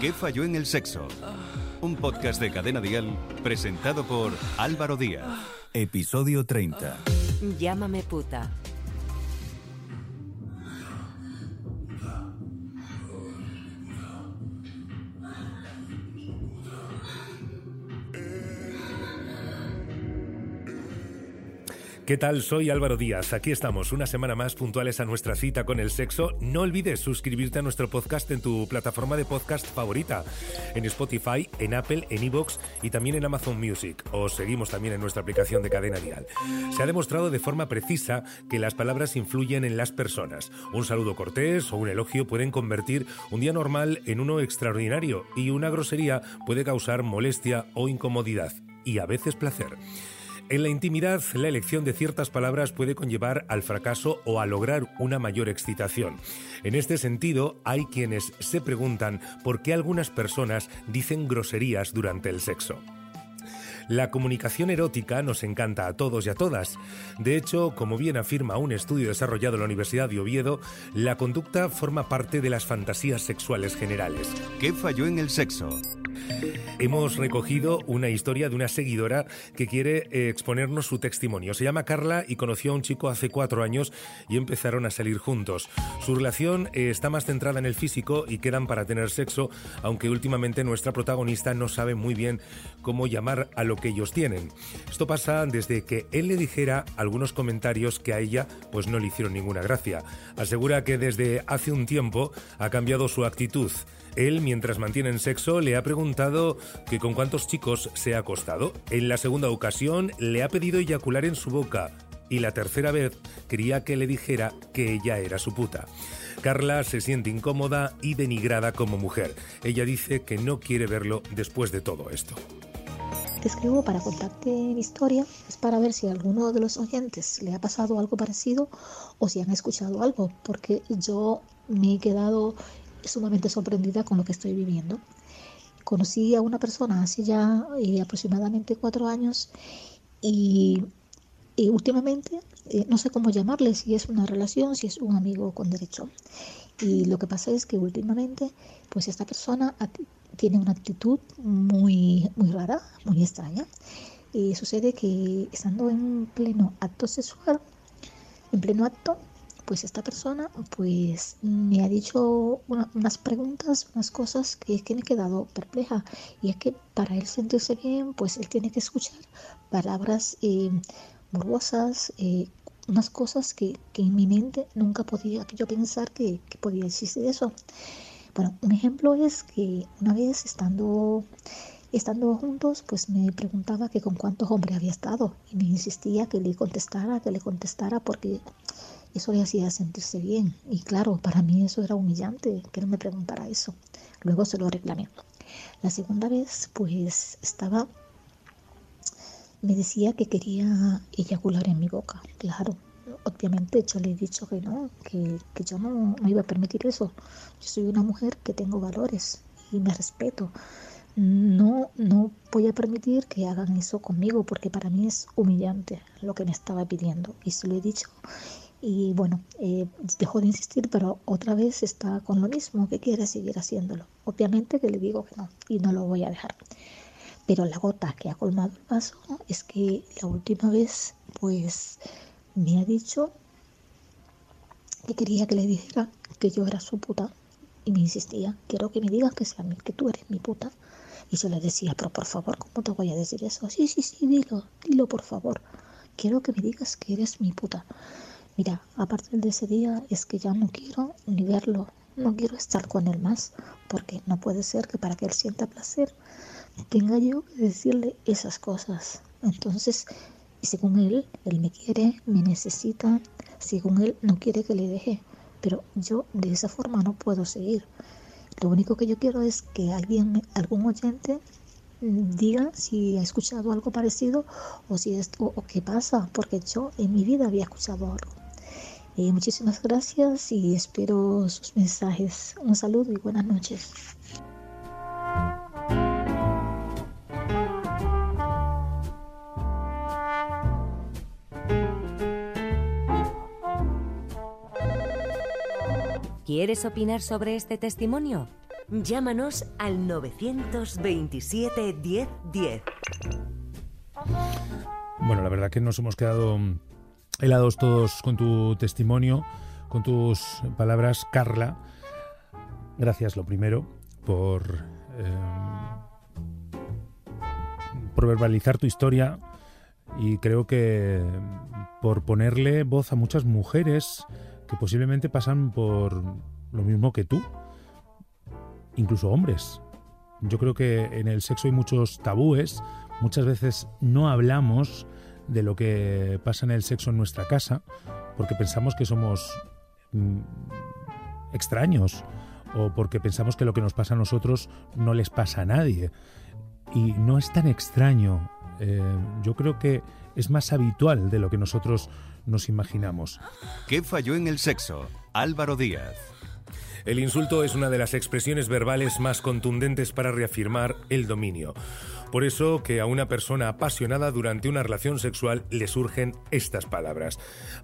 ¿Qué falló en el sexo? Un podcast de Cadena Dial presentado por Álvaro Díaz. Episodio 30. Llámame puta. ¿Qué tal? Soy Álvaro Díaz. Aquí estamos, una semana más puntuales a nuestra cita con el sexo. No olvides suscribirte a nuestro podcast en tu plataforma de podcast favorita, en Spotify, en Apple, en Evox y también en Amazon Music. Os seguimos también en nuestra aplicación de cadena dial. Se ha demostrado de forma precisa que las palabras influyen en las personas. Un saludo cortés o un elogio pueden convertir un día normal en uno extraordinario y una grosería puede causar molestia o incomodidad y a veces placer. En la intimidad, la elección de ciertas palabras puede conllevar al fracaso o a lograr una mayor excitación. En este sentido, hay quienes se preguntan por qué algunas personas dicen groserías durante el sexo. La comunicación erótica nos encanta a todos y a todas. De hecho, como bien afirma un estudio desarrollado en la Universidad de Oviedo, la conducta forma parte de las fantasías sexuales generales. ¿Qué falló en el sexo? Hemos recogido una historia de una seguidora que quiere eh, exponernos su testimonio. Se llama Carla y conoció a un chico hace cuatro años y empezaron a salir juntos. Su relación eh, está más centrada en el físico y quedan para tener sexo, aunque últimamente nuestra protagonista no sabe muy bien cómo llamar a lo que ellos tienen. Esto pasa desde que él le dijera algunos comentarios que a ella pues no le hicieron ninguna gracia. Asegura que desde hace un tiempo ha cambiado su actitud. Él, mientras mantienen sexo, le ha preguntado que con cuántos chicos se ha acostado. En la segunda ocasión le ha pedido eyacular en su boca y la tercera vez quería que le dijera que ella era su puta. Carla se siente incómoda y denigrada como mujer. Ella dice que no quiere verlo después de todo esto. Te escribo para contarte mi historia, es para ver si a alguno de los oyentes le ha pasado algo parecido o si han escuchado algo, porque yo me he quedado sumamente sorprendida con lo que estoy viviendo. Conocí a una persona hace ya eh, aproximadamente cuatro años y, últimamente eh, no sé cómo llamarle, si es una relación, si es un amigo con derecho. Y lo que pasa es que últimamente, pues esta persona tiene una actitud muy, muy rara, muy extraña. Y sucede que estando en pleno acto sexual, en pleno acto, pues esta persona pues me ha dicho unas preguntas, unas cosas que, que me he quedado perpleja. Y es que para él sentirse bien, pues él tiene que escuchar palabras eh, eh, unas cosas que, en mi mente nunca podía yo pensar que, que podía existir eso. Bueno, un ejemplo es que una vez estando estando juntos, pues me preguntaba que con cuántos hombres había estado y me insistía que le contestara, que le contestara porque eso le hacía sentirse bien. Y claro, para mí eso era humillante, que él me preguntara eso. Luego se lo reclamé. La segunda vez, pues estaba, me decía que quería eyacular en mi boca. Claro, obviamente yo le he dicho que no, que, que yo no, no iba a permitir eso. Yo soy una mujer que tengo valores y me respeto no, no voy a permitir que hagan eso conmigo porque para mí es humillante lo que me estaba pidiendo y se lo he dicho y bueno, eh, dejó de insistir, pero otra vez está con lo mismo, que quiere seguir haciéndolo. Obviamente que le digo que no y no lo voy a dejar. Pero la gota que ha colmado el vaso es que la última vez, pues, me ha dicho que quería que le dijera que yo era su puta y me insistía, quiero que me digas que, sea, que tú eres mi puta. Y yo le decía, pero por favor, ¿cómo te voy a decir eso? Sí, sí, sí, dilo, dilo por favor. Quiero que me digas que eres mi puta. Mira, a partir de ese día es que ya no quiero ni verlo, no quiero estar con él más, porque no puede ser que para que él sienta placer tenga yo que decirle esas cosas. Entonces, según él, él me quiere, me necesita, según él no quiere que le deje, pero yo de esa forma no puedo seguir. Lo único que yo quiero es que alguien, algún oyente diga si ha escuchado algo parecido o si esto o qué pasa, porque yo en mi vida había escuchado algo. Eh, muchísimas gracias y espero sus mensajes. Un saludo y buenas noches. ¿Quieres opinar sobre este testimonio? Llámanos al 927 1010. Bueno, la verdad que nos hemos quedado helados todos con tu testimonio, con tus palabras, Carla. Gracias, lo primero, por, eh, por verbalizar tu historia y creo que por ponerle voz a muchas mujeres que posiblemente pasan por lo mismo que tú, incluso hombres. Yo creo que en el sexo hay muchos tabúes, muchas veces no hablamos de lo que pasa en el sexo en nuestra casa, porque pensamos que somos mm, extraños o porque pensamos que lo que nos pasa a nosotros no les pasa a nadie. Y no es tan extraño. Eh, yo creo que es más habitual de lo que nosotros nos imaginamos. ¿Qué falló en el sexo? Álvaro Díaz. El insulto es una de las expresiones verbales más contundentes para reafirmar el dominio. Por eso que a una persona apasionada durante una relación sexual le surgen estas palabras.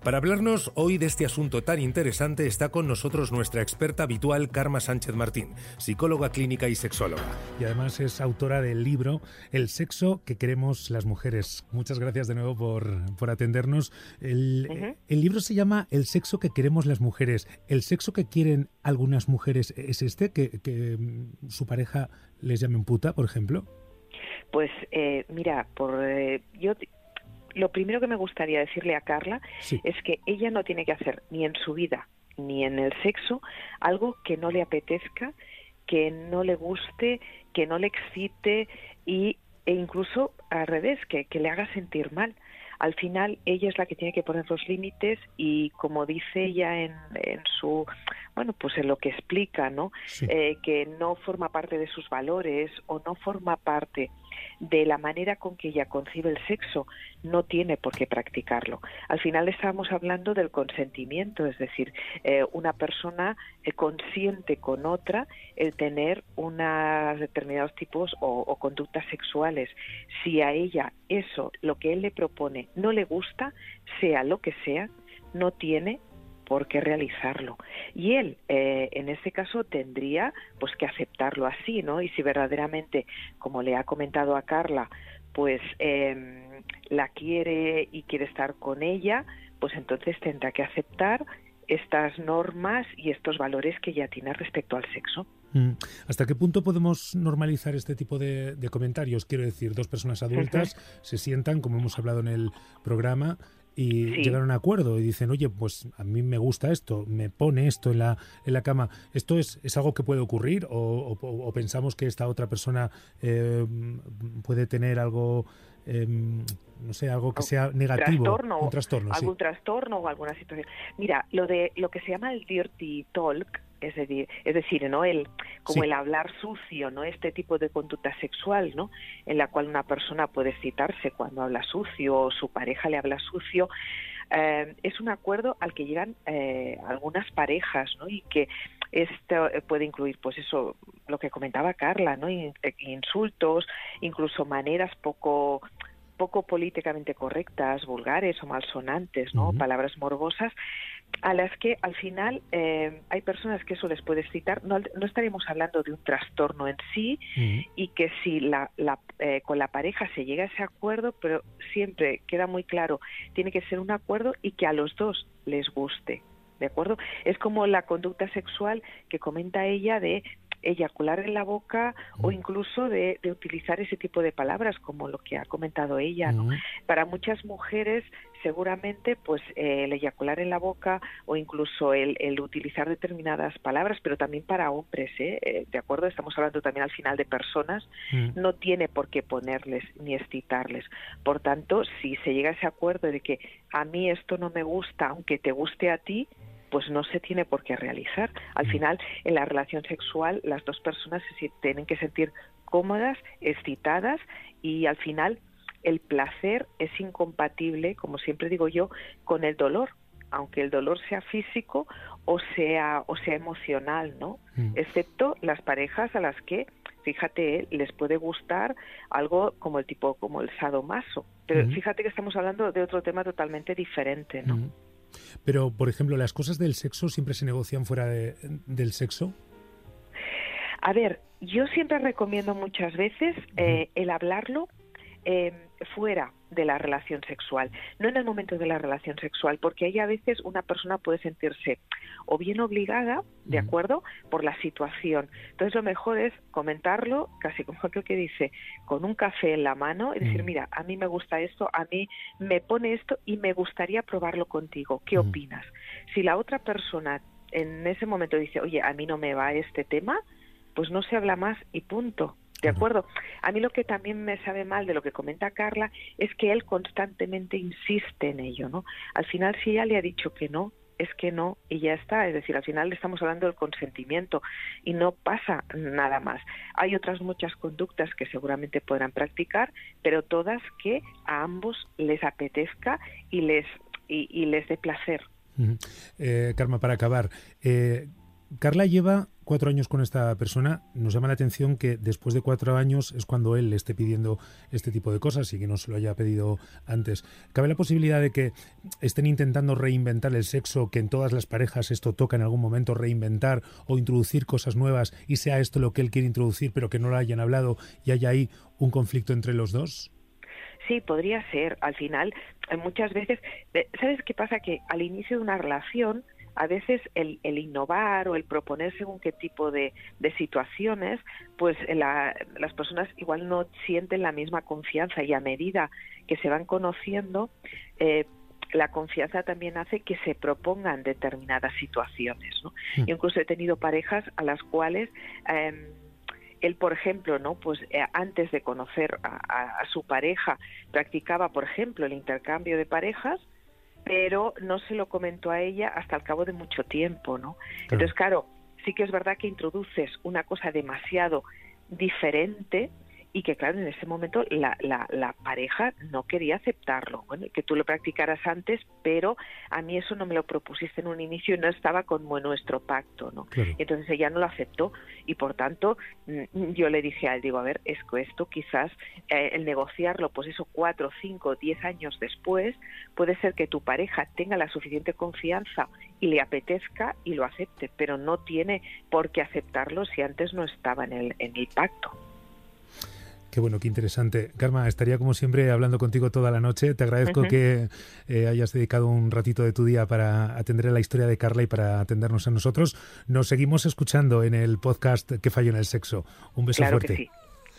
Para hablarnos hoy de este asunto tan interesante está con nosotros nuestra experta habitual Karma Sánchez Martín, psicóloga clínica y sexóloga. Y además es autora del libro El sexo que queremos las mujeres. Muchas gracias de nuevo por, atendernos. El, el libro se llama El sexo que queremos las mujeres. ¿El sexo que quieren algunas mujeres es este? ¿Que, que mm, su pareja les llame puta, por ejemplo? Pues eh, mira, por eh, yo lo primero que me gustaría decirle a Carla es que ella no tiene que hacer ni en su vida ni en el sexo algo que no le apetezca, que no le guste, que no le excite y, e incluso al revés, que, que le haga sentir mal al final ella es la que tiene que poner los límites y como dice ella en, en su bueno pues en lo que explica no eh, que no forma parte de sus valores o no forma parte de la manera con que ella concibe el sexo, no tiene por qué practicarlo. Al final estábamos hablando del consentimiento, es decir, eh, una persona eh, consiente con otra el tener unos determinados tipos o, o conductas sexuales. Si a ella eso, lo que él le propone, no le gusta, sea lo que sea, no tiene por qué realizarlo. Y él, eh, en ese caso, tendría pues que aceptarlo así, ¿no? Y si verdaderamente, como le ha comentado a Carla, pues em, la quiere y quiere estar con ella, pues entonces tendrá que aceptar estas normas y estos valores que ella tiene respecto al sexo. Mm. ¿Hasta qué punto podemos normalizar este tipo de, de comentarios? Quiero decir, dos personas adultas se sientan, como hemos hablado en el programa, y llegan a un acuerdo y dicen, oye, pues a mí me gusta esto, me pone esto en la, en la cama. ¿Esto es, es algo que puede ocurrir o, pensamos que esta otra persona eh, puede tener algo, em, no sé, algo que sea negativo? un trastorno. Algún trastorno o alguna situación. Mira, lo de lo que se llama el dirty talk, es decir, es decir, ¿no? El, como el hablar sucio, ¿no? Este tipo de conducta sexual, ¿no? En la cual una persona puede citarse cuando habla sucio o su pareja le habla sucio. Eh, es un acuerdo al que llegan eh, algunas parejas, ¿no? Y que esto puede incluir, pues eso, lo que comentaba Carla, ¿no? Insultos, incluso maneras poco poco políticamente correctas, vulgares o malsonantes, ¿no? Palabras morbosas a las que al final eh, hay personas que eso les puede excitar. No, no estaremos hablando de un trastorno en sí y que si la, la, eh, con la pareja se llega a ese acuerdo, pero siempre queda muy claro, tiene que ser un acuerdo y que a los dos les guste. ¿De acuerdo? Es como la conducta sexual que comenta ella de eyacular en la boca o incluso de, utilizar ese tipo de palabras como lo que ha comentado ella. ¿no? Para muchas mujeres seguramente pues eh, el eyacular en la boca o incluso el, utilizar determinadas palabras, pero también para hombres, ¿eh? ¿eh? de acuerdo, estamos hablando también al final de personas, no tiene por qué ponerles ni excitarles. Por tanto, si se llega a ese acuerdo de que a mí esto no me gusta, aunque te guste a ti, pues no se tiene por qué realizar. Al mm. final, en la relación sexual, las dos personas se tienen que sentir cómodas, excitadas y al final el placer es incompatible, como siempre digo yo, con el dolor, aunque el dolor sea físico o sea o sea emocional, ¿no? Mm. Excepto las parejas a las que fíjate, les puede gustar algo como el tipo como el sadomaso, pero mm. fíjate que estamos hablando de otro tema totalmente diferente, ¿no? Pero, por ejemplo, ¿las cosas del sexo siempre se negocian fuera del sexo? A ver, yo siempre recomiendo muchas veces eh, el hablarlo eh, fuera de la relación sexual, no en el momento de la relación sexual, porque ahí a veces una persona puede sentirse o bien obligada, ¿de acuerdo?, por la situación. Entonces lo mejor es comentarlo, casi como aquel que dice, con un café en la mano y decir, mira, a mí me gusta esto, a mí me pone esto y me gustaría probarlo contigo. ¿Qué opinas? Si la otra persona en ese momento dice, oye, a mí no me va este tema, pues no se habla más y punto. ¿De acuerdo? A mí lo que también me sabe mal de lo que comenta Carla es que él constantemente insiste en ello, ¿no? Al final, si ella le ha dicho que no, es que no y ya está. Es decir, al final estamos hablando del consentimiento y no pasa nada más. Hay otras muchas conductas que seguramente podrán practicar, pero todas que a ambos les apetezca y les, y, les dé placer. Eh, Karma, para acabar, eh, Carla lleva cuatro años con esta persona. Nos llama la atención que después de cuatro años es cuando él le esté pidiendo este tipo de cosas y que no se lo haya pedido antes. ¿Cabe la posibilidad de que estén intentando reinventar el sexo, que en todas las parejas esto toca en algún momento reinventar o introducir cosas nuevas y sea esto lo que él quiere introducir pero que no lo hayan hablado y haya ahí un conflicto entre los dos? Sí, podría ser. Al final, eh, muchas veces, eh, ¿sabes qué pasa? Que al inicio de una relación, a veces el, innovar o el proponer según qué tipo de, situaciones, pues las personas igual no sienten la misma confianza y a medida que se van conociendo, eh, la confianza también hace que se propongan determinadas situaciones. ¿no? Mm. incluso he tenido parejas a las cuales em, él, por ejemplo, no, pues eh, antes de conocer a, su pareja practicaba, por ejemplo, el intercambio de parejas pero no se lo comentó a ella hasta el cabo de mucho tiempo, ¿no? Entonces, claro, sí que es verdad que introduces una cosa demasiado diferente y que claro, en ese momento la, la, pareja no quería aceptarlo, bueno, que tú lo practicaras antes, pero a mí eso no me lo propusiste en un inicio y no estaba como nuestro pacto, ¿no? Entonces ella no lo aceptó y por tanto mm, yo le dije a él, digo, a ver, es que esto quizás eh, el negociarlo, pues eso cuatro, cinco, diez años después, puede ser que tu pareja tenga la suficiente confianza y le apetezca y lo acepte, pero no tiene por qué aceptarlo si antes no estaba en el, en el pacto. Qué bueno, qué interesante. Karma, estaría como siempre hablando contigo toda la noche. Te agradezco que eh, hayas dedicado un ratito de tu día para atender a la historia de Carla y para atendernos a nosotros. Nos seguimos escuchando en el podcast ¿Qué falló en el sexo? Un beso fuerte.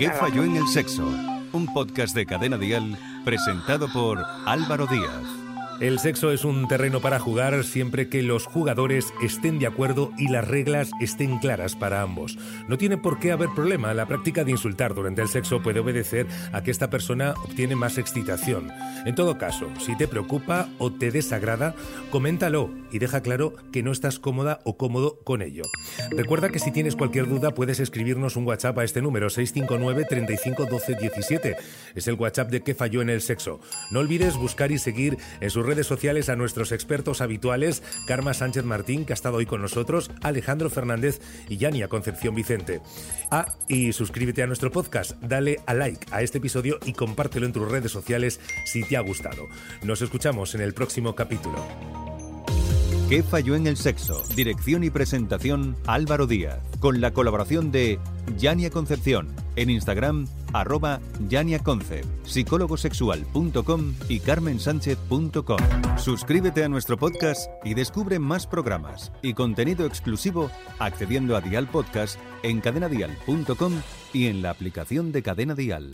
¿Qué falló en el sexo? Un podcast de Cadena Dial presentado por Álvaro Díaz. El sexo es un terreno para jugar siempre que los jugadores estén de acuerdo y las reglas estén claras para ambos. No tiene por qué haber problema. La práctica de insultar durante el sexo puede obedecer a que esta persona obtiene más excitación. En todo caso, si te preocupa o te desagrada, coméntalo y deja claro que no estás cómoda o cómodo con ello. Recuerda que si tienes cualquier duda puedes escribirnos un WhatsApp a este número 659 35 12 17. Es el WhatsApp de que falló en el sexo. No olvides buscar y seguir en redes sociales a nuestros expertos habituales, Karma Sánchez Martín, que ha estado hoy con nosotros, Alejandro Fernández y Yania Concepción Vicente. Ah, y suscríbete a nuestro podcast, dale a like a este episodio y compártelo en tus redes sociales si te ha gustado. Nos escuchamos en el próximo capítulo. ¿Qué falló en el sexo? Dirección y presentación Álvaro Díaz, con la colaboración de Yania Concepción, en Instagram arroba yaniaconcept, psicólogosexual.com y carmensánchez.com. Suscríbete a nuestro podcast y descubre más programas y contenido exclusivo accediendo a Dial Podcast en cadenadial.com y en la aplicación de Cadena. Cadena Dial.